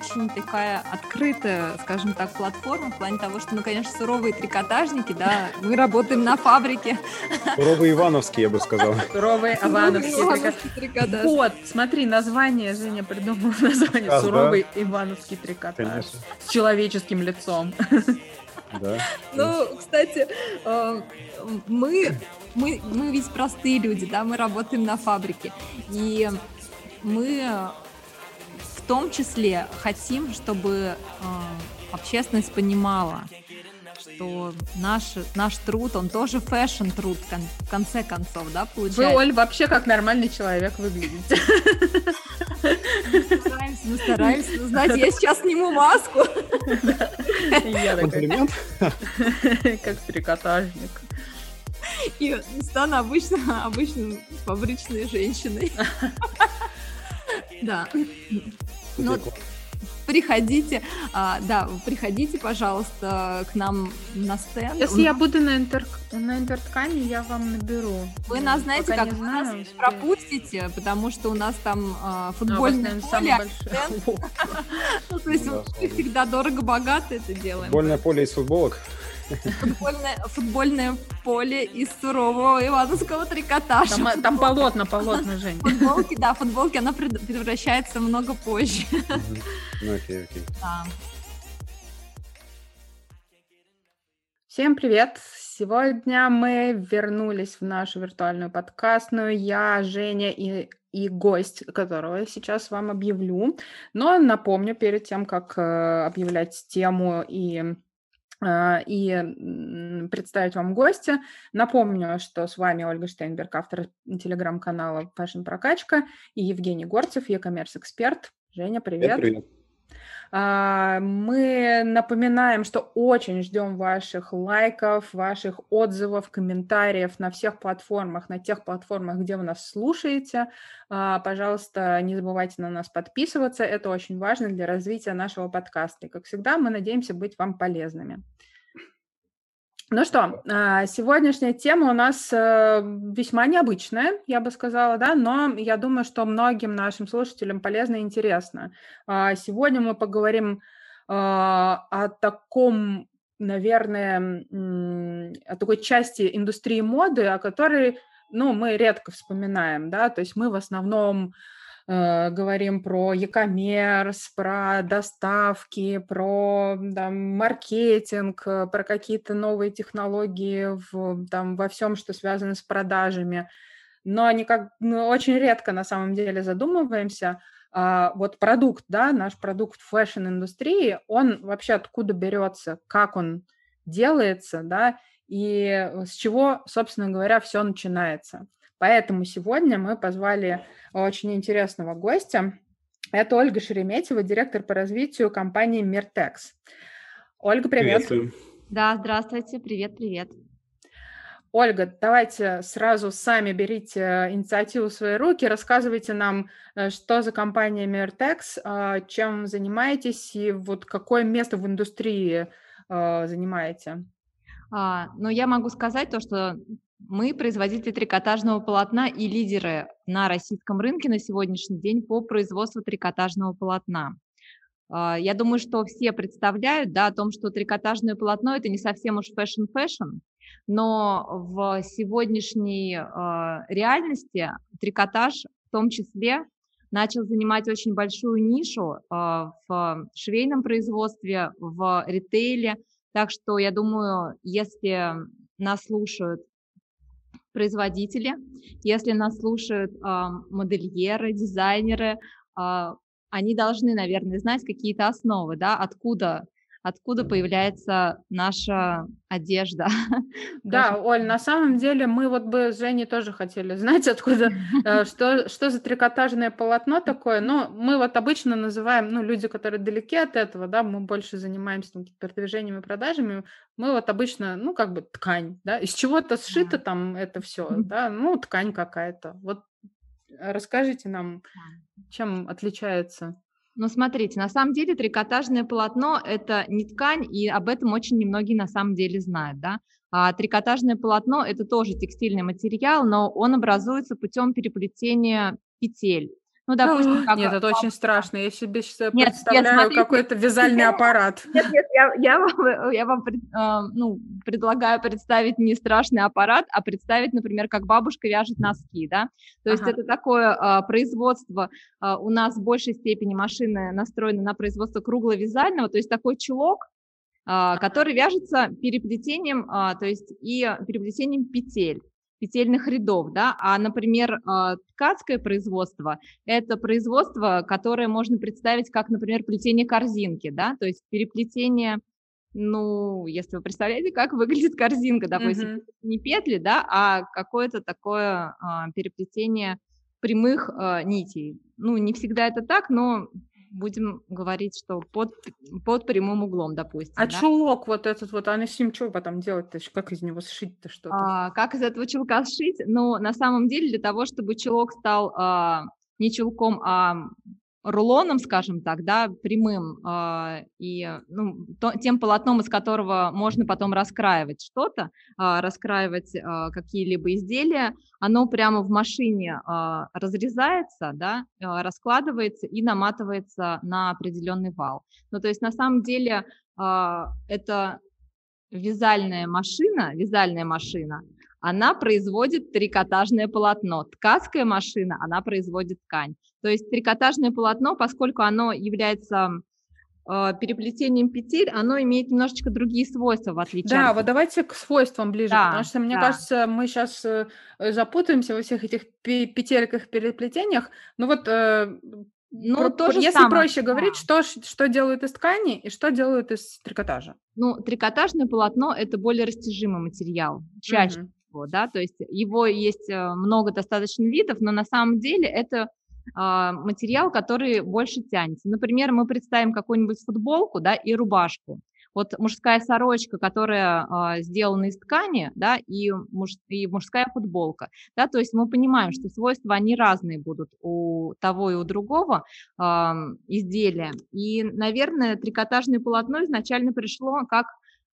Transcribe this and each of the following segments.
очень такая открытая, скажем так, платформа в плане того, что мы, конечно, суровые трикотажники, да, мы работаем на фабрике. Суровые ивановские, я бы сказал. Суровые ивановские трикотаж. Вот, смотри, название, Женя придумала название. Суровый ивановский трикотаж. С человеческим лицом. Да. Ну, кстати, э, мы, мы, мы ведь простые люди, да, мы работаем на фабрике. И мы том числе хотим, чтобы э, общественность понимала, что наш, наш труд, он тоже fashion-труд в конце концов, да, получается. Вы, Оль, вообще как нормальный человек выглядите. Мы стараемся, мы стараемся. Ну, знаете, я сейчас сниму маску. Комплимент? Как трикотажник. И стану обычно, обычно фабричной женщиной. Да. Ну, приходите, а, да, приходите, пожалуйста, к нам на стенд. Если я буду на, интер... на интерткане, я вам наберу. Вы нас знаете, Пока как вы знаю, нас пропустите, потому что у нас там а, футбольное а, поле. Ну, то есть мы всегда дорого-богато это делаем. Футбольное поле из футболок. Футбольное, футбольное поле из сурового ивановского трикотажа. Там, там полотна, полотна, Жень. Футболки, да, футболки, она превращается много позже. Ну, окей, окей. Да. Всем привет! Сегодня мы вернулись в нашу виртуальную подкастную. Я, Женя и, и гость, которого я сейчас вам объявлю. Но напомню, перед тем, как э, объявлять тему и и представить вам гостя. Напомню, что с вами Ольга Штейнберг, автор телеграм-канала Fashion Прокачка, и Евгений Горцев, e-commerce эксперт. Женя, привет. Привет, привет. А, мы напоминаем, что очень ждем ваших лайков, ваших отзывов, комментариев на всех платформах, на тех платформах, где вы нас слушаете. А, пожалуйста, не забывайте на нас подписываться. Это очень важно для развития нашего подкаста. И, как всегда, мы надеемся быть вам полезными. Ну что, а, сегодняшняя тема у нас э, весьма необычная, я бы сказала, да, но я думаю, что многим нашим слушателям полезно и интересно. А, сегодня мы поговорим а, о таком, наверное, о такой части индустрии моды, о которой, ну, мы редко вспоминаем, да, то есть мы в основном говорим про e-commerce, про доставки, про там, маркетинг, э, про какие-то новые технологии в, там, во всем, что связано с продажами. Но никак, ну, очень редко на самом деле задумываемся, а, вот продукт, да, наш продукт fashion-индустрии, он вообще откуда берется, как он делается, да, и с чего, собственно говоря, все начинается. Поэтому сегодня мы позвали очень интересного гостя. Это Ольга Шереметьева, директор по развитию компании Миртекс. Ольга, привет. Да, здравствуйте, привет-привет. Ольга, давайте сразу сами берите инициативу в свои руки, рассказывайте нам, э, что за компания Миртекс, э, чем занимаетесь и вот какое место в индустрии э, занимаете. А, ну, я могу сказать то, что мы производители трикотажного полотна и лидеры на российском рынке на сегодняшний день по производству трикотажного полотна. А, я думаю, что все представляют да, о том, что трикотажное полотно – это не совсем уж fashion-fashion, но в сегодняшней э, реальности трикотаж в том числе начал занимать очень большую нишу э, в швейном производстве, в ритейле. Так что я думаю, если нас слушают производители, если нас слушают э, модельеры, дизайнеры, э, они должны, наверное, знать какие-то основы, да, откуда откуда появляется наша одежда. Да, Оль, на самом деле мы вот бы с Женей тоже хотели знать, откуда, э, что, что за трикотажное полотно такое. Но мы вот обычно называем, ну, люди, которые далеки от этого, да, мы больше занимаемся там, продвижением и продажами, мы вот обычно, ну, как бы ткань, да, из чего-то сшито там это все, да, ну, ткань какая-то. Вот расскажите нам, чем отличается ну, смотрите, на самом деле трикотажное полотно – это не ткань, и об этом очень немногие на самом деле знают, да. А трикотажное полотно – это тоже текстильный материал, но он образуется путем переплетения петель. Ну, допустим, как... Нет, это очень страшно. Я себе сейчас нет, представляю нет, какой-то вязальный аппарат. Нет, нет, я, я вам, я вам э, ну, предлагаю представить не страшный аппарат, а представить, например, как бабушка вяжет носки, да. То есть ага. это такое э, производство, э, у нас в большей степени машины настроены на производство кругловязального, то есть такой чулок, который вяжется переплетением, то есть и переплетением петель петельных рядов, да, а, например, а, ткацкое производство – это производство, которое можно представить как, например, плетение корзинки, да, то есть переплетение, ну, если вы представляете, как выглядит корзинка, допустим, mm-hmm. не петли, да, а какое-то такое а, переплетение прямых а, нитей. Ну, не всегда это так, но будем говорить, что под, под прямым углом, допустим. А да? чулок вот этот вот, а с ним что потом делать-то? Как из него сшить-то что-то? А, как из этого чулка сшить? Ну, на самом деле, для того, чтобы чулок стал а, не чулком, а рулоном, скажем так, да, прямым, э, и ну, то, тем полотном, из которого можно потом раскраивать что-то, э, раскраивать э, какие-либо изделия, оно прямо в машине э, разрезается, да, э, раскладывается и наматывается на определенный вал. Ну, то есть на самом деле э, это вязальная машина, вязальная машина, она производит трикотажное полотно. Ткацкая машина, она производит ткань. То есть трикотажное полотно, поскольку оно является э, переплетением петель, оно имеет немножечко другие свойства, в отличие Да, от... вот давайте к свойствам ближе, да, потому что, мне да. кажется, мы сейчас э, запутаемся во всех этих петельках, переплетениях. Ну вот э, ну, Про, то же Если самое. проще говорить, что, что делают из ткани и что делают из трикотажа? Ну, трикотажное полотно – это более растяжимый материал, чаще угу его, да, то есть его есть э, много достаточно видов, но на самом деле это а, материал, который больше тянется. Например, мы представим какую-нибудь футболку, да, и рубашку. Вот мужская сорочка, которая а, сделана из ткани, да, и, муж, и мужская футболка, да, то есть мы понимаем, что свойства, они разные будут у того и у другого а, изделия. И, наверное, трикотажное полотно изначально пришло как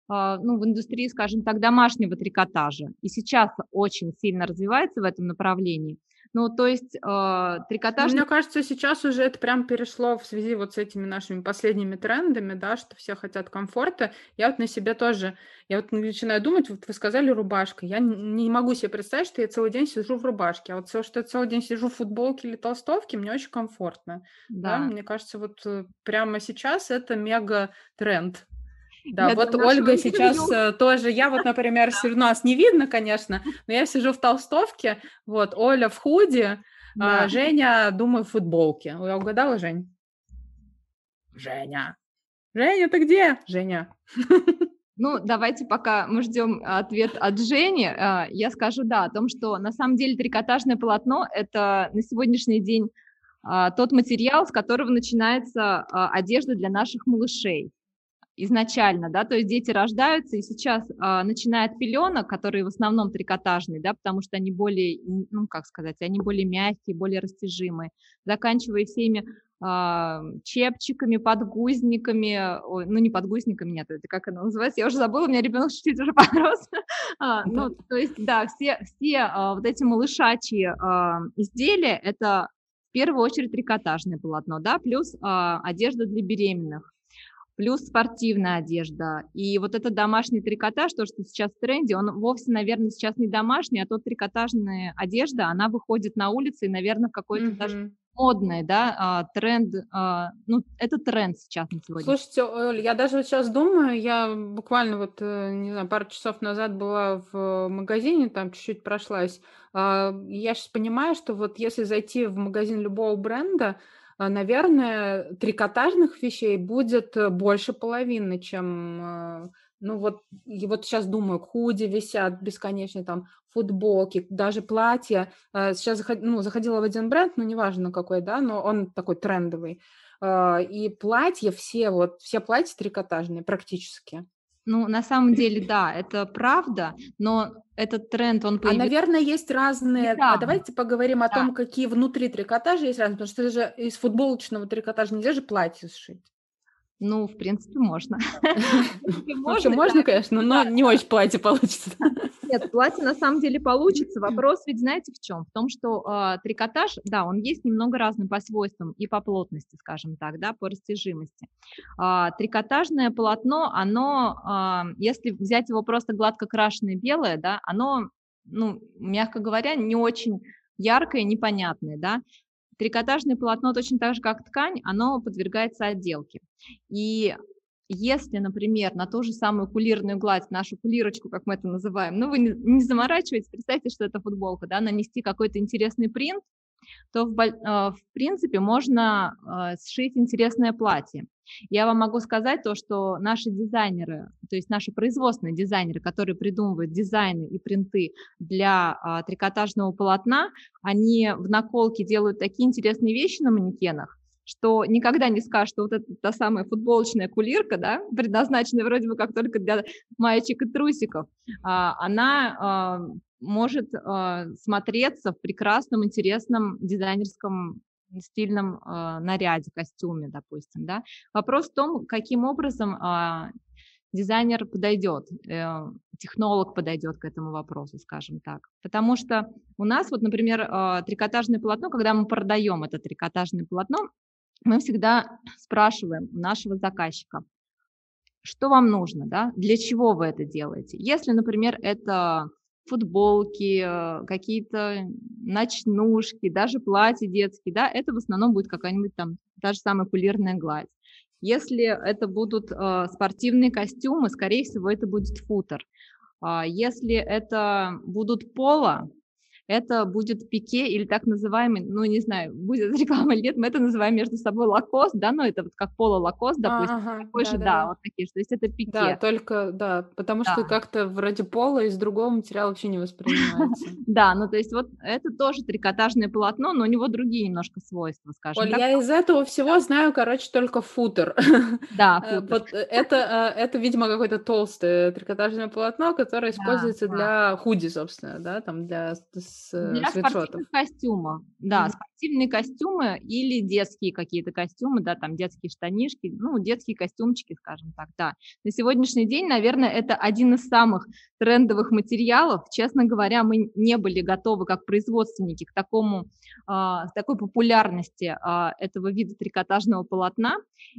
ну, в индустрии, скажем так, домашнего трикотажа. И сейчас очень сильно развивается в этом направлении. Ну, то есть э, трикотаж... Мне кажется, сейчас уже это прям перешло в связи вот с этими нашими последними трендами, да, что все хотят комфорта. Я вот на себе тоже, я вот начинаю думать, вот вы сказали рубашка, я не могу себе представить, что я целый день сижу в рубашке, а вот все, что я целый день сижу в футболке или толстовке, мне очень комфортно. Да. да? Мне кажется, вот э, прямо сейчас это мега тренд. Да, я вот Ольга сейчас интервью. Э, тоже, я вот, например, нас не видно, конечно, но я сижу в толстовке, вот, Оля в худи, а да. а Женя, думаю, в футболке. Я угадала, Жень? Женя. Женя, ты где? Женя. Ну, давайте пока мы ждем ответ от Жени, а, я скажу, да, о том, что на самом деле трикотажное полотно – это на сегодняшний день а, тот материал, с которого начинается одежда для наших малышей изначально, да, то есть дети рождаются, и сейчас, а, начиная от пеленок, которые в основном трикотажные, да, потому что они более, ну, как сказать, они более мягкие, более растяжимые, заканчивая всеми а, чепчиками, подгузниками, ой, ну, не подгузниками, нет, это как оно называется, я уже забыла, у меня ребенок чуть-чуть уже подрос, а, ну, то есть, да, все, все а, вот эти малышачьи а, изделия, это в первую очередь трикотажное полотно, да, плюс а, одежда для беременных, плюс спортивная одежда. И вот этот домашний трикотаж, то, что сейчас в тренде, он вовсе, наверное, сейчас не домашний, а тот трикотажная одежда, она выходит на улицы и, наверное, какой-то mm-hmm. даже модный, да, а, тренд, а, ну, это тренд сейчас на сегодня. Слушайте, Оль, я даже вот сейчас думаю, я буквально вот, э, не знаю, пару часов назад была в магазине, там чуть-чуть прошлась, а, я сейчас понимаю, что вот если зайти в магазин любого бренда, наверное, трикотажных вещей будет э, больше половины, чем, э, ну вот, и вот сейчас думаю, худи висят бесконечно, там, футболки, даже платья. А, сейчас заход, ну, заходила в один бренд, ну, неважно какой, да, но он такой трендовый. А, и платья все, вот, все платья трикотажные практически. Ну, на самом деле, да, это правда, но этот тренд, он появился... А, наверное, есть разные... Да. А давайте поговорим о да. том, какие внутри трикотажа есть разные, потому что же из футболочного трикотажа нельзя же платье сшить. Ну, в принципе, можно. Можно, конечно, но не очень платье получится. Нет, платье на самом деле получится. Вопрос ведь знаете в чем? В том, что э, трикотаж, да, он есть немного разный по свойствам и по плотности, скажем так, да, по растяжимости. Э, трикотажное полотно, оно, э, если взять его просто гладко крашеное белое, да, оно, ну, мягко говоря, не очень яркое, непонятное, да, Трикотажное полотно точно так же, как ткань, оно подвергается отделке. И если, например, на ту же самую кулирную гладь, нашу кулирочку, как мы это называем, ну, вы не, не заморачивайтесь, представьте, что это футболка, да, нанести какой-то интересный принт, то в, а, в принципе можно а, сшить интересное платье. Я вам могу сказать то, что наши дизайнеры, то есть наши производственные дизайнеры, которые придумывают дизайны и принты для а, трикотажного полотна, они в наколке делают такие интересные вещи на манекенах, что никогда не скажешь, что вот это та самая футболочная кулирка, да, предназначенная вроде бы как только для маечек и трусиков, она может э, смотреться в прекрасном, интересном дизайнерском стильном э, наряде, костюме, допустим, да. Вопрос в том, каким образом э, дизайнер подойдет, э, технолог подойдет к этому вопросу, скажем так. Потому что у нас вот, например, э, трикотажное полотно, когда мы продаем это трикотажное полотно, мы всегда спрашиваем нашего заказчика, что вам нужно, да, для чего вы это делаете. Если, например, это футболки, э, какие-то ночнушки, даже платья детские, да, это в основном будет какая-нибудь там та же самая кулирная гладь. Если это будут э, спортивные костюмы, скорее всего, это будет футер. Э, если это будут поло, это будет пике или так называемый, ну, не знаю, будет реклама или нет, мы это называем между собой лакост, да, но это вот как поло лакост, допустим, ага, такой да, же, да, да, вот такие, что есть это пике. Да, только, да, потому да. что как-то вроде пола из другого материала вообще не воспринимается. Да, ну, то есть вот это тоже трикотажное полотно, но у него другие немножко свойства, скажем Оль, я из этого всего знаю, короче, только футер. Да, э, футер. Вот это, э, это, видимо, какое-то толстое трикотажное полотно, которое используется для худи, собственно, да, там для с э, Для спортивных костюмов, да, mm-hmm. спортивные костюмы или детские какие-то костюмы, да, там детские штанишки, ну, детские костюмчики, скажем так, да. На сегодняшний день, наверное, это один из самых трендовых материалов. Честно говоря, мы не были готовы как производственники к такому, к такой популярности а, этого вида трикотажного полотна.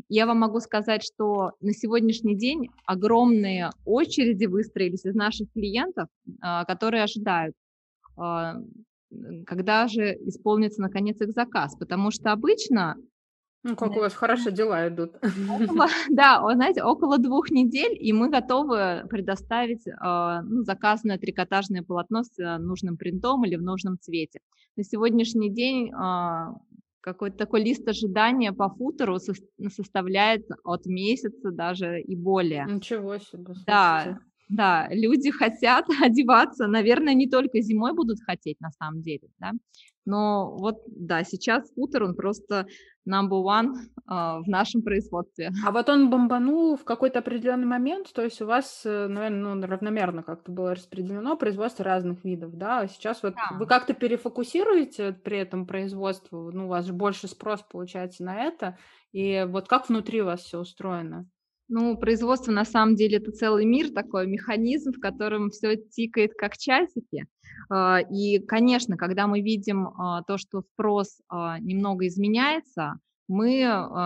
Я вам могу сказать, что на сегодняшний день огромные очереди выстроились из наших клиентов, а, которые ожидают когда же исполнится наконец их заказ, потому что обычно ну, как у вас хорошо дела идут. Около, да, знаете, около двух недель, и мы готовы предоставить э, ну, заказанное трикотажное полотно с э, нужным принтом или в нужном цвете. На сегодняшний день э, какой-то такой лист ожидания по футеру со составляет от месяца даже и более. Ничего себе. Слушайте. Да, да, люди хотят одеваться, наверное, не только зимой будут хотеть на самом деле, да, но вот, да, сейчас скутер, он просто number one uh, в нашем производстве. А вот он бомбанул в какой-то определенный момент, то есть у вас, э, наверное, ну, равномерно как-то было распределено производство разных видов, да, а сейчас вот да. вы как-то перефокусируете при этом производство, ну, у вас же больше спрос получается на это, и вот как внутри у вас все устроено? Ну, производство на самом деле это целый мир, такой механизм, в котором все тикает как часики. А, и, конечно, когда мы видим а, то, что спрос а, немного изменяется, мы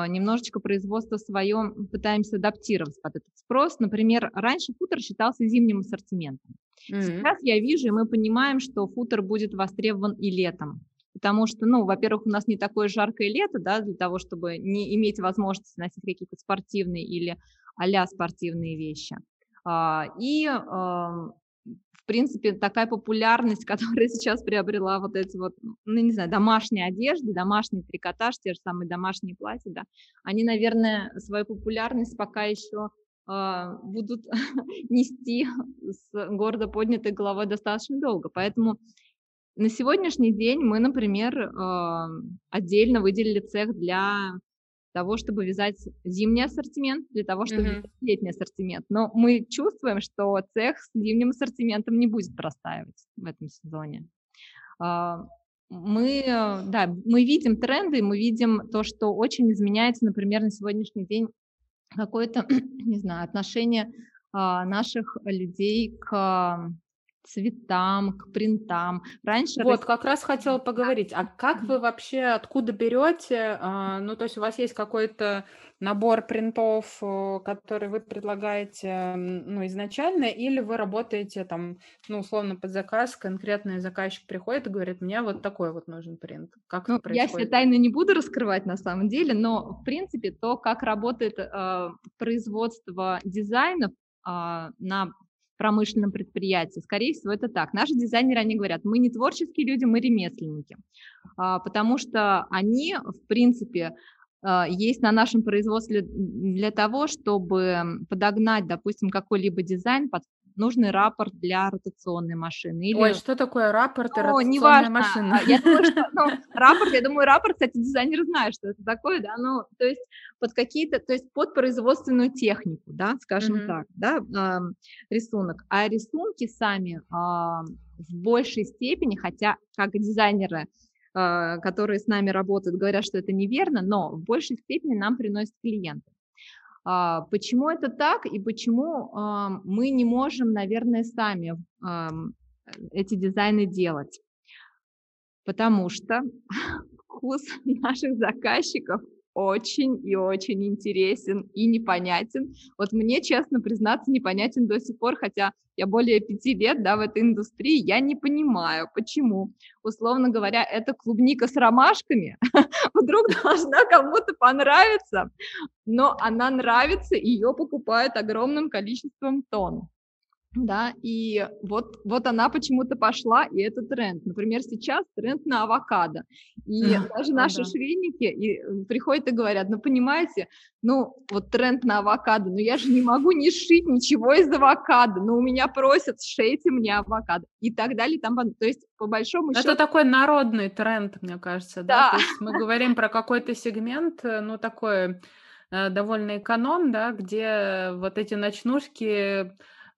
немножечко производство свое пытаемся адаптировать под этот спрос. Например, раньше футер считался зимним ассортиментом. Mm-hmm. Сейчас я вижу, и мы понимаем, что футер будет востребован и летом потому что, ну, во-первых, у нас не такое жаркое лето, да, для того, чтобы не иметь возможности носить какие-то спортивные или а спортивные вещи. А, и, в принципе, такая популярность, которая сейчас приобрела вот эти вот, ну, не знаю, домашние одежды, домашний трикотаж, те же самые домашние платья, да, они, наверное, свою популярность пока еще а, будут нести с гордо поднятой головой достаточно долго. Поэтому на сегодняшний день мы, например, отдельно выделили цех для того, чтобы вязать зимний ассортимент, для того, чтобы uh-huh. вязать летний ассортимент. Но мы чувствуем, что цех с зимним ассортиментом не будет простаивать в этом сезоне. А, мы, да, мы видим тренды, мы видим то, что очень изменяется, например, на сегодняшний день какое-то, не знаю, отношение а, наших людей к цветам, к принтам. Раньше... Вот, как раз хотела поговорить, а как вы вообще, откуда берете, а, ну, то есть у вас есть какой-то набор принтов, э, который вы предлагаете, ну, изначально, или вы работаете там, ну, условно, под заказ, конкретный заказчик приходит и говорит, мне вот такой вот нужен принт. Как ну? Я все тайны не буду раскрывать на самом деле, но, в принципе, то, как работает э, производство дизайнов э, на промышленном предприятии. Скорее всего, это так. Наши дизайнеры, они говорят, мы не творческие люди, мы ремесленники, а, потому что они, в принципе, а, есть на нашем производстве для того, чтобы подогнать, допустим, какой-либо дизайн под нужный рапорт для ротационной машины. Или... Ой, что такое рапорт и ротационная неважно. машина? Я думаю, что ну, рапорт, я думаю, рапорт, кстати, дизайнер знает, что это такое, да, ну, то есть под какие-то, то есть под производственную технику, да, скажем mm-hmm. так, да, э, рисунок. А рисунки сами э, в большей степени, хотя как дизайнеры а, которые с нами работают, говорят, что это неверно, но в большей степени нам приносят клиенты. А, почему это так и почему мы не можем, наверное, сами эти дизайны делать? Потому что вкус наших заказчиков очень и очень интересен и непонятен. Вот мне, честно признаться, непонятен до сих пор, хотя я более пяти лет да, в этой индустрии, я не понимаю, почему. Условно говоря, это клубника с ромашками вдруг должна кому-то понравиться, но она нравится, ее покупают огромным количеством тонн да, и вот, вот она почему-то пошла, и это тренд. Например, сейчас тренд на авокадо. И даже наши да. швейники и э, приходят и говорят, ну, понимаете, ну, вот тренд на авокадо, ну, я же не могу не шить ничего из авокадо, ну, у меня просят, шейте мне авокадо, и так далее, там, то есть, по большому счету... Это такой народный тренд, мне кажется, да, да? то есть мы говорим про какой-то сегмент, э, ну, такой э, довольно эконом, да, где вот эти ночнушки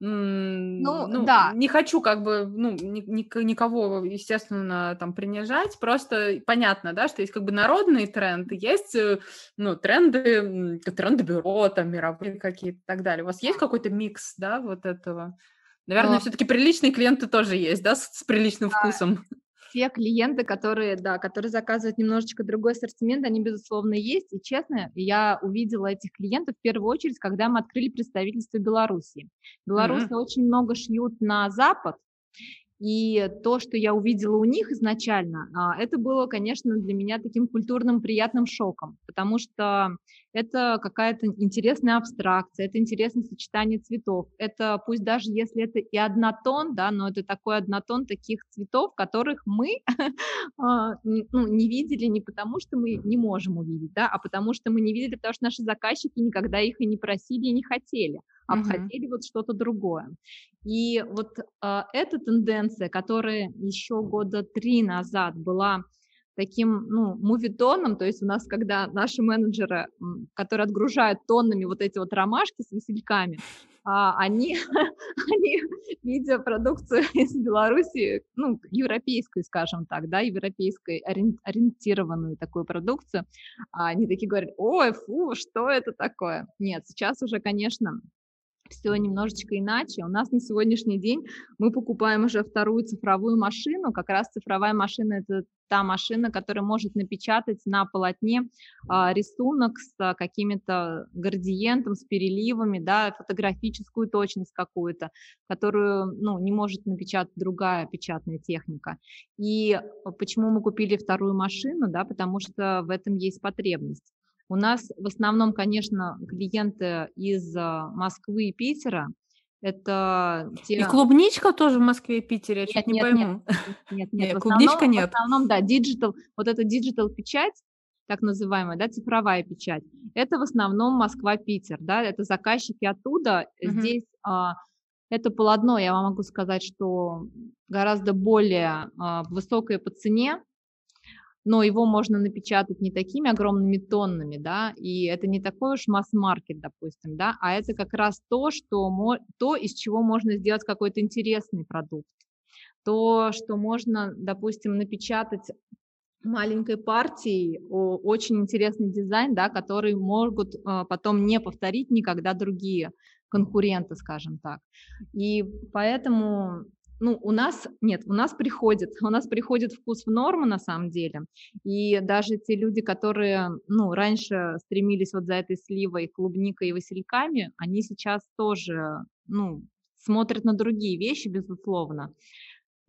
ну, ну, да. Не хочу как бы, ну, ни, ни, никого, естественно, там принижать, просто понятно, да, что есть как бы народные тренды, есть, э, ну, тренды, тренды бюро, там, мировые какие-то и так далее. У вас есть какой-то микс, да, вот этого? Наверное, Но... все-таки приличные клиенты тоже есть, да, с, с приличным да. вкусом те клиенты, которые, да, которые заказывают немножечко другой ассортимент, они, безусловно, есть. И честно, я увидела этих клиентов в первую очередь, когда мы открыли представительство Беларуси. Беларусы mm-hmm. очень много шьют на Запад, и то, что я увидела у них изначально, а, это было, конечно, для меня таким культурным приятным шоком, потому что это какая-то интересная абстракция, это интересное сочетание цветов. Это пусть даже если это и однотон, да, но это такой однотон таких цветов, которых мы а, ну, не видели не потому, что мы не можем увидеть, да, а потому что мы не видели, потому что наши заказчики никогда их и не просили, и не хотели а угу. хотели вот что-то другое. И вот э, эта тенденция, которая еще года три назад была таким, ну, мувитоном, то есть у нас, когда наши менеджеры, которые отгружают тоннами вот эти вот ромашки с васильками, а, они, они, видя продукцию из Беларуси, ну, европейскую, скажем так, да, европейской ориентированную такую продукцию, они такие говорят, ой, фу, что это такое? Нет, сейчас уже, конечно, все немножечко иначе. У нас на сегодняшний день мы покупаем уже вторую цифровую машину. Как раз цифровая машина – это та машина, которая может напечатать на полотне а, рисунок с а, какими-то градиентом, с переливами, да, фотографическую точность какую-то, которую ну, не может напечатать другая печатная техника. И почему мы купили вторую машину? Да, потому что в этом есть потребность. У нас в основном, конечно, клиенты из а, Москвы и Питера. Это те... И клубничка тоже в Москве и Питере, я нет, чуть не нет, пойму. Нет, нет, нет, нет клубничка основном, нет. В основном, да, digital, вот эта digital печать, так называемая, да, цифровая печать, это в основном Москва-Питер, да, это заказчики оттуда. Угу. Здесь а, это полотно, я вам могу сказать, что гораздо более а, высокое по цене, но его можно напечатать не такими огромными тоннами, да, и это не такой уж масс-маркет, допустим, да, а это как раз то, что, то, из чего можно сделать какой-то интересный продукт, то, что можно, допустим, напечатать маленькой партией очень интересный дизайн, да, который могут э, потом не повторить никогда другие конкуренты, скажем так. И поэтому ну, у нас, нет, у нас приходит, у нас приходит вкус в норму на самом деле, и даже те люди, которые, ну, раньше стремились вот за этой сливой, клубникой и васильками, они сейчас тоже, ну, смотрят на другие вещи, безусловно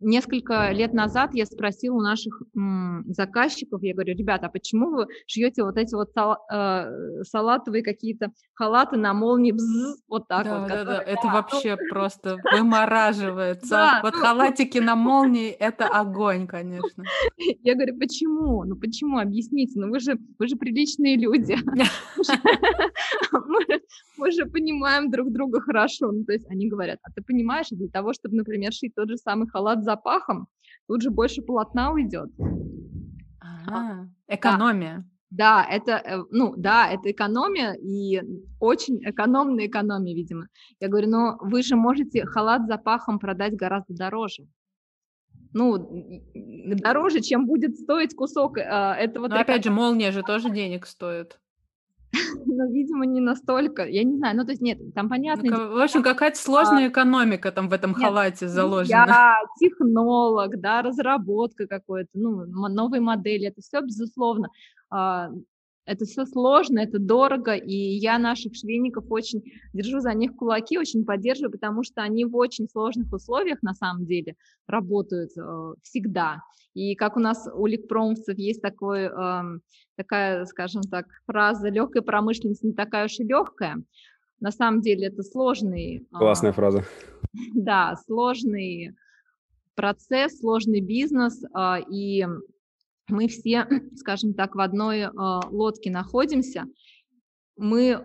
несколько лет назад я спросила у наших м, заказчиков, я говорю, ребята, а почему вы шьете вот эти вот сал, э, салатовые какие-то халаты на молнии, бзз, вот так да, вот? Да, да, это вообще просто вымораживается. Вот ну, халатики на молнии – это огонь, конечно. Я говорю, почему? Ну почему? Объясните, ну вы же, вы же приличные люди. Мы же понимаем друг друга хорошо. Ну, то есть они говорят, а ты понимаешь, для того, чтобы, например, шить тот же самый халат за запахом, тут же больше полотна уйдет. А, экономия. Да, это, э, ну, да, это экономия и очень экономная экономия, видимо. Я говорю, но вы же можете халат с запахом продать гораздо дороже. Ну, дороже, чем будет стоить кусок э, этого. Но опять же, молния же тоже денег стоит. но, видимо, не настолько. Я не знаю, ну, то есть нет, там понятно. Ну, в общем, какая-то сложная а, экономика там в этом нет, халате заложена. Я технолог, да, разработка какой-то, ну, новой модели, это все, безусловно, а, это все сложно, это дорого, и я наших швейников очень держу за них кулаки, очень поддерживаю, потому что они в очень сложных условиях на самом деле работают э, всегда. И как у нас у ликпромовцев есть такой, э, такая, скажем так, фраза «легкая промышленность не такая уж и легкая», на самом деле это сложный... А, Классная э, фраза. Да, сложный процесс, сложный бизнес, э, и мы все, скажем так, в одной э, лодке находимся. Мы,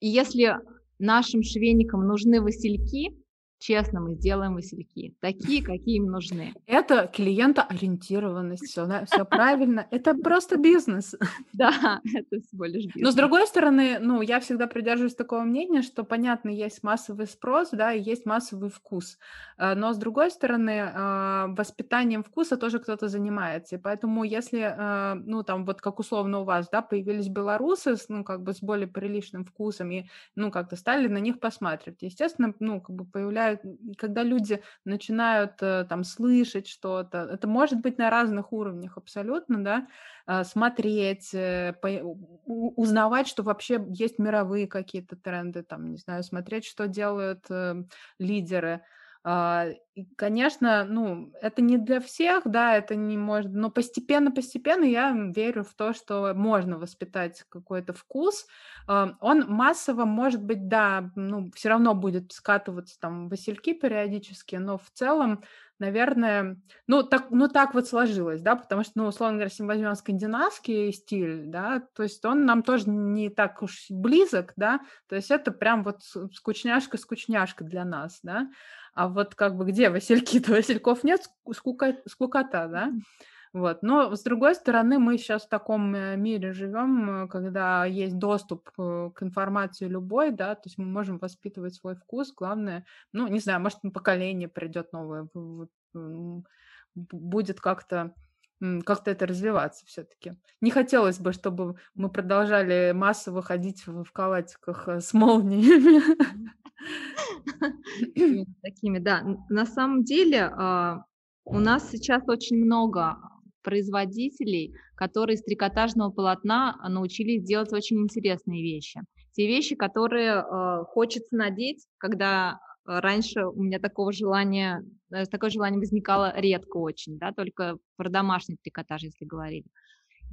если нашим швейникам нужны васильки, Честно, мы сделаем васильки, такие, какие им нужны. Это клиентоориентированность, все, да, все правильно. Это просто бизнес. Да, это всего лишь бизнес. Но с другой стороны, ну, я всегда придерживаюсь такого мнения, что, понятно, есть массовый спрос, да, и есть массовый вкус. Э, но с другой стороны, э, воспитанием вкуса тоже кто-то занимается. И поэтому, если, э, ну, там, вот как условно у вас, да, появились белорусы, ну, как бы с более приличным вкусом, и, ну, как-то стали на них посматривать, естественно, ну, как бы появляются когда люди начинают э, там слышать что-то, это может быть на разных уровнях абсолютно, да, а, смотреть, э, узнавать, что вообще есть мировые какие-то тренды, там, не знаю, смотреть, что делают э, лидеры, и, конечно, ну, это не для всех, да, это не может, но постепенно-постепенно я верю в то, что можно воспитать какой-то вкус. А, он массово, может быть, да, ну, все равно будет скатываться там васильки периодически, но в целом наверное, ну так, ну так вот сложилось, да, потому что, ну, условно говоря, если мы возьмем скандинавский стиль, да, то есть он нам тоже не так уж близок, да, то есть это прям вот скучняшка-скучняшка для нас, да, а вот как бы где васильки-то? Васильков нет, скука, скукота, да? Вот. Но, с другой стороны, мы сейчас в таком э, мире живем, э, когда есть доступ э, к информации любой, да, то есть мы можем воспитывать свой вкус. Главное, ну, не знаю, может, поколение придет новое, будет как-то как-то это развиваться все-таки. Не хотелось бы, чтобы мы продолжали массово ходить в, в калатиках с молниями. Такими, да. На самом деле а, у нас сейчас очень много производителей, которые из трикотажного полотна научились делать очень интересные вещи. Те вещи, которые э, хочется надеть, когда раньше у меня такого желания, э, такое желание возникало редко очень, да, только про домашний трикотаж, если говорили.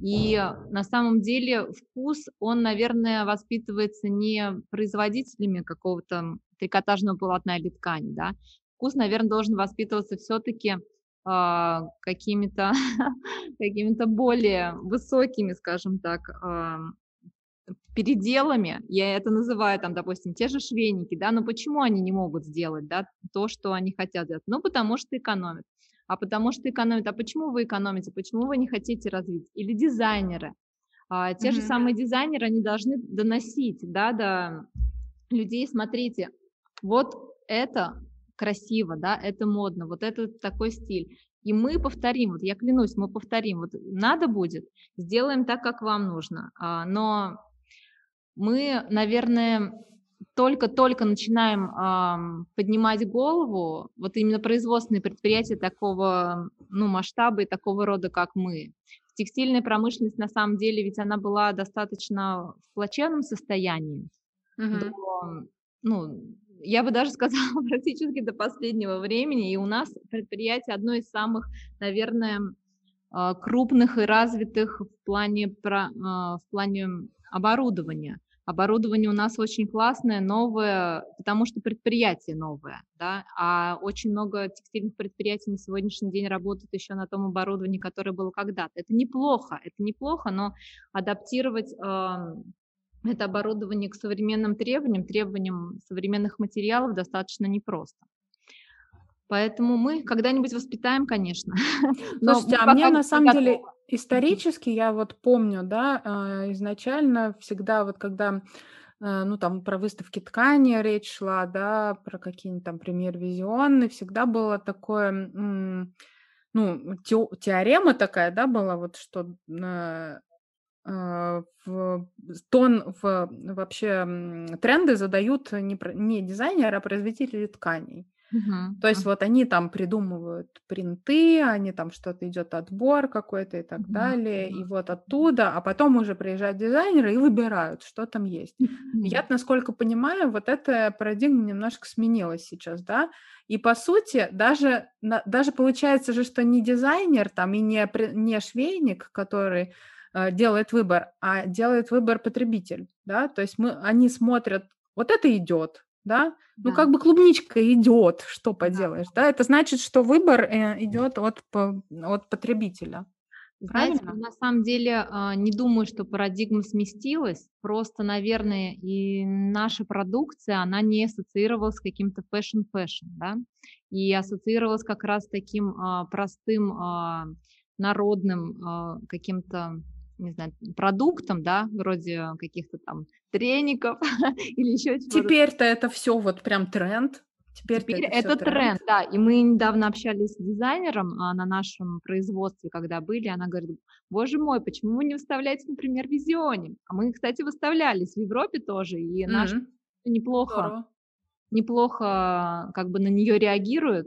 И на самом деле вкус, он, наверное, воспитывается не производителями какого-то трикотажного полотна или ткани, да. Вкус, наверное, должен воспитываться все-таки э, какими-то какими-то более высокими, скажем так, э, переделами, я это называю, там, допустим, те же швейники, да, но почему они не могут сделать, да, то, что они хотят сделать? Ну, потому что экономят а потому что экономят. А почему вы экономите? Почему вы не хотите развить? Или дизайнеры. А, те mm-hmm. же самые дизайнеры, они должны доносить да, до людей, смотрите, вот это красиво, да, это модно, вот это такой стиль. И мы повторим, вот я клянусь, мы повторим, вот надо будет, сделаем так, как вам нужно. А, но мы, наверное, только-только начинаем э, поднимать голову, вот именно производственные предприятия такого ну, масштаба и такого рода, как мы. Текстильная промышленность, на самом деле, ведь она была достаточно в плачевном состоянии. Mm-hmm. До, ну, я бы даже сказала, практически до последнего времени. И у нас предприятие одно из самых, наверное, а, крупных и развитых в плане, а, в плане оборудования. Оборудование у нас очень классное, новое, потому что предприятие новое, да, а очень много текстильных предприятий на сегодняшний день работают еще на том оборудовании, которое было когда-то. Это неплохо, это неплохо, но адаптировать это оборудование к современным требованиям, требованиям современных материалов достаточно непросто. Поэтому мы когда-нибудь воспитаем, конечно. Слушайте, а мне на самом готовы. деле исторически, я вот помню, да, а, изначально всегда вот когда э, ну, там, про выставки ткани речь шла, да, про какие-нибудь там премьер-визионы, всегда было такое, ну, теорема такая, да, была, вот что а, в тон в вообще тренды задают не, не дизайнеры, а производители тканей. Uh-huh. То есть uh-huh. вот они там придумывают принты, они там что-то идет отбор какой-то и так uh-huh. далее, и вот оттуда, а потом уже приезжают дизайнеры и выбирают, что там есть. Я, насколько понимаю, вот эта парадигма немножко сменилась сейчас, да, и по сути даже, даже получается же, что не дизайнер там и не, не швейник, который делает выбор, а делает выбор потребитель, да, то есть мы, они смотрят, вот это идет, да, ну как бы клубничка идет, что поделаешь, да, это значит, что выбор э, идет от, от потребителя. Знаете, на самом деле а, не думаю, что парадигма сместилась, просто, наверное, и наша продукция, она не ассоциировалась с каким-то fashion-fashion, да, и ассоциировалась как раз таким а, простым, а, народным каким-то не знаю, продуктом, да, вроде каких-то там треников или еще чего-то. Теперь-то это все вот прям тренд. Теперь, Теперь это, это тренд. тренд, да. И мы недавно общались с дизайнером а, на нашем производстве, когда были, она говорит, боже мой, почему вы не выставляете, например, визионе? А мы, кстати, выставлялись в Европе тоже, и mm-hmm. наш неплохо, Здорово. неплохо как бы на нее реагируют,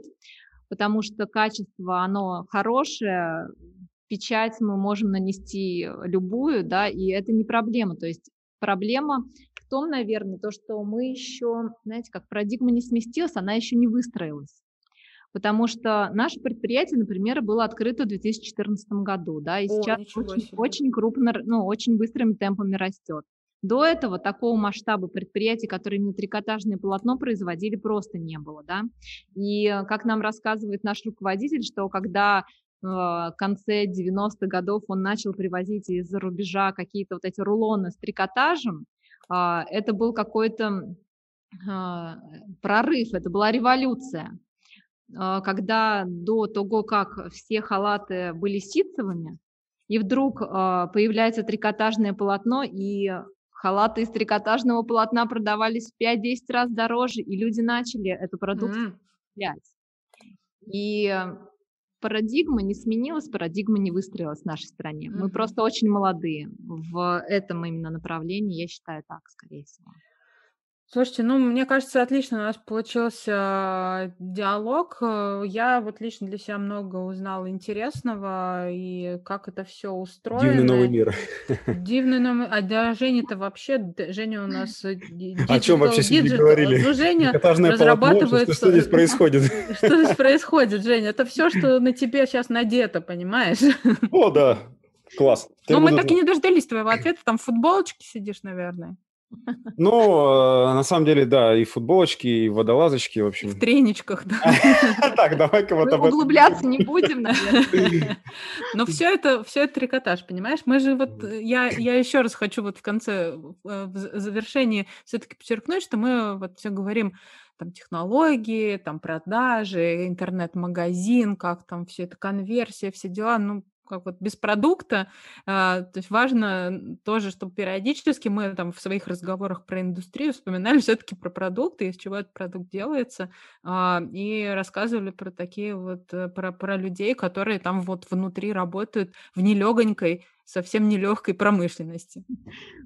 потому что качество, оно хорошее, печать мы можем нанести любую, да, и это не проблема. То есть проблема в том, наверное, то, что мы еще, знаете, как парадигма не сместилась, она еще не выстроилась. Потому что наше предприятие, например, было открыто в 2014 году, да, и О, сейчас очень, очень крупно, ну, очень быстрыми темпами растет. До этого такого масштаба предприятий, которые именно трикотажное полотно производили, просто не было, да. И как нам рассказывает наш руководитель, что когда в конце 90-х годов он начал привозить из-за рубежа какие-то вот эти рулоны с трикотажем, а, это был какой-то а, прорыв, это была революция. А, когда до того, как все халаты были ситцевыми, и вдруг появляется трикотажное полотно, и халаты из трикотажного полотна продавались в 5-10 раз дороже, и люди начали эту продукцию mm. И парадигма не сменилась, парадигма не выстроилась в нашей стране. Mm-hmm. Мы просто очень молодые в этом именно направлении, я считаю так, скорее всего. Слушайте, ну, мне кажется, отлично у нас получился диалог. Э, я вот лично для себя много узнала интересного, и как это все устроено. Дивный новый мир. Дивный новый... А да, Женя-то вообще... Женя у нас... Digital, О чем вообще сегодня говорили? Ну, Женя разрабатывает... Что, что здесь происходит? Что здесь происходит, Женя? Это все, что на тебе сейчас надето, понимаешь? О, да. Класс. Ну, мы так и не дождались твоего ответа. Там в футболочке сидишь, наверное. Ну, э, на самом деле, да, и футболочки, и водолазочки, в общем. В треничках, да. Так, давай-ка вот об этом. Углубляться не будем, наверное. Но все это, все это трикотаж, понимаешь? Мы же вот, я, я еще раз хочу вот в конце, э, в завершении все-таки подчеркнуть, что мы вот все говорим там технологии, там продажи, интернет-магазин, как там все это конверсия, все дела. Ну, как вот без продукта. А, то есть важно тоже, чтобы периодически мы там в своих разговорах про индустрию вспоминали все-таки про продукты, из чего этот продукт делается, а, и рассказывали про такие вот, э, про, про людей, которые там вот внутри работают в нелегонькой, совсем нелегкой промышленности.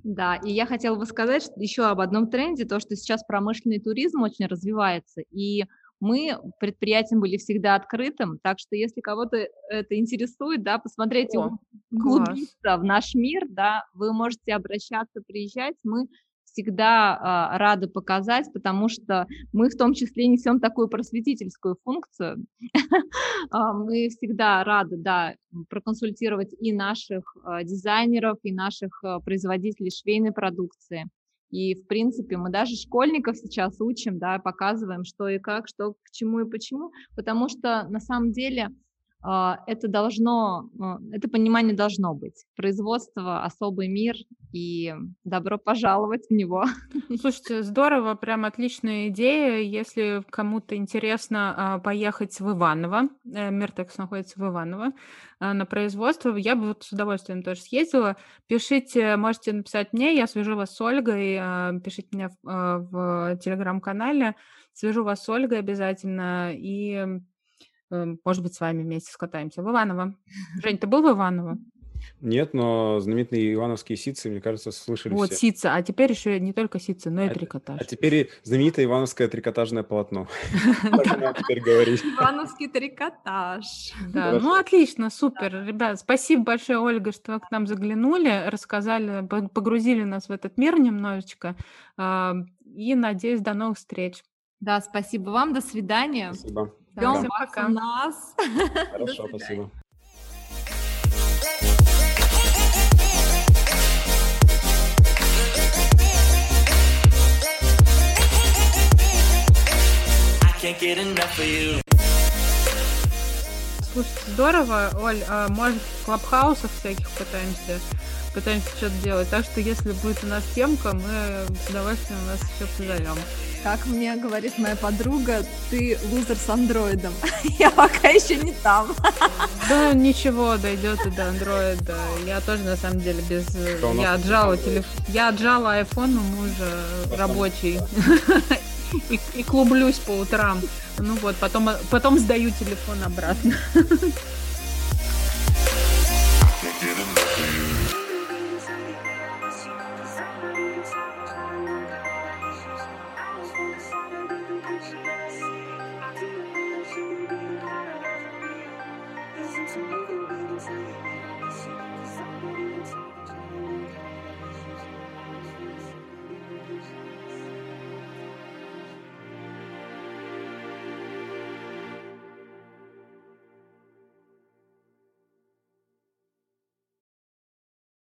Да, и я хотела бы сказать еще об одном тренде, то, что сейчас промышленный туризм очень развивается, и мы предприятием были всегда открытым, так что если кого-то это интересует, да, посмотреть, О, углубиться в наш мир, да, вы можете обращаться, приезжать, мы всегда а, рады показать, потому что мы в том числе несем такую просветительскую функцию. А, мы всегда рады, да, проконсультировать и наших а, дизайнеров, и наших производителей швейной продукции. И, в принципе, мы даже школьников сейчас учим, да, показываем, что и как, что к чему и почему, потому что на самом деле это должно, а, это понимание должно быть. Производство – особый мир, и добро пожаловать в него. Слушайте, здорово, прям отличная идея. Если кому-то интересно а, поехать в Иваново, э, Миртекс находится в Иваново, на производство, я бы вот с удовольствием тоже съездила. Пишите, можете написать мне, я свяжу вас с Ольгой, пишите мне в, в телеграм-канале, свяжу вас с Ольгой обязательно, и может быть, с вами вместе скатаемся в Иваново. Жень, ты был в Иваново? Нет, но знаменитые ивановские ситцы, мне кажется, слышали Вот, все. ситца. А теперь еще не только ситцы, но и А, трикотаж. а теперь и знаменитое ивановское трикотажное полотно. Ивановский трикотаж. Да, ну отлично, супер. Ребят, спасибо большое, Ольга, что к нам заглянули, рассказали, по- погрузили нас в этот мир немножечко. А, И надеюсь, до новых встреч. Да, спасибо вам, до свидания. Спасибо. Да, Ждем всем вас пока. у нас. Хорошо, свидания. спасибо. I can't get enough of you. Слушайте, здорово, Оль, а, может, в клабхаусах всяких пытаемся, пытаемся что-то делать. Так что, если будет у нас темка, мы с удовольствием вас еще позовем. Как мне говорит моя подруга, ты лузер с андроидом. Я пока еще не там. Да, ничего, дойдет и до андроида. Я тоже, на самом деле, без... Я отжала телефон. Я отжала iPhone у мужа рабочий. И, и клублюсь по утрам. Ну вот, потом, потом сдаю телефон обратно.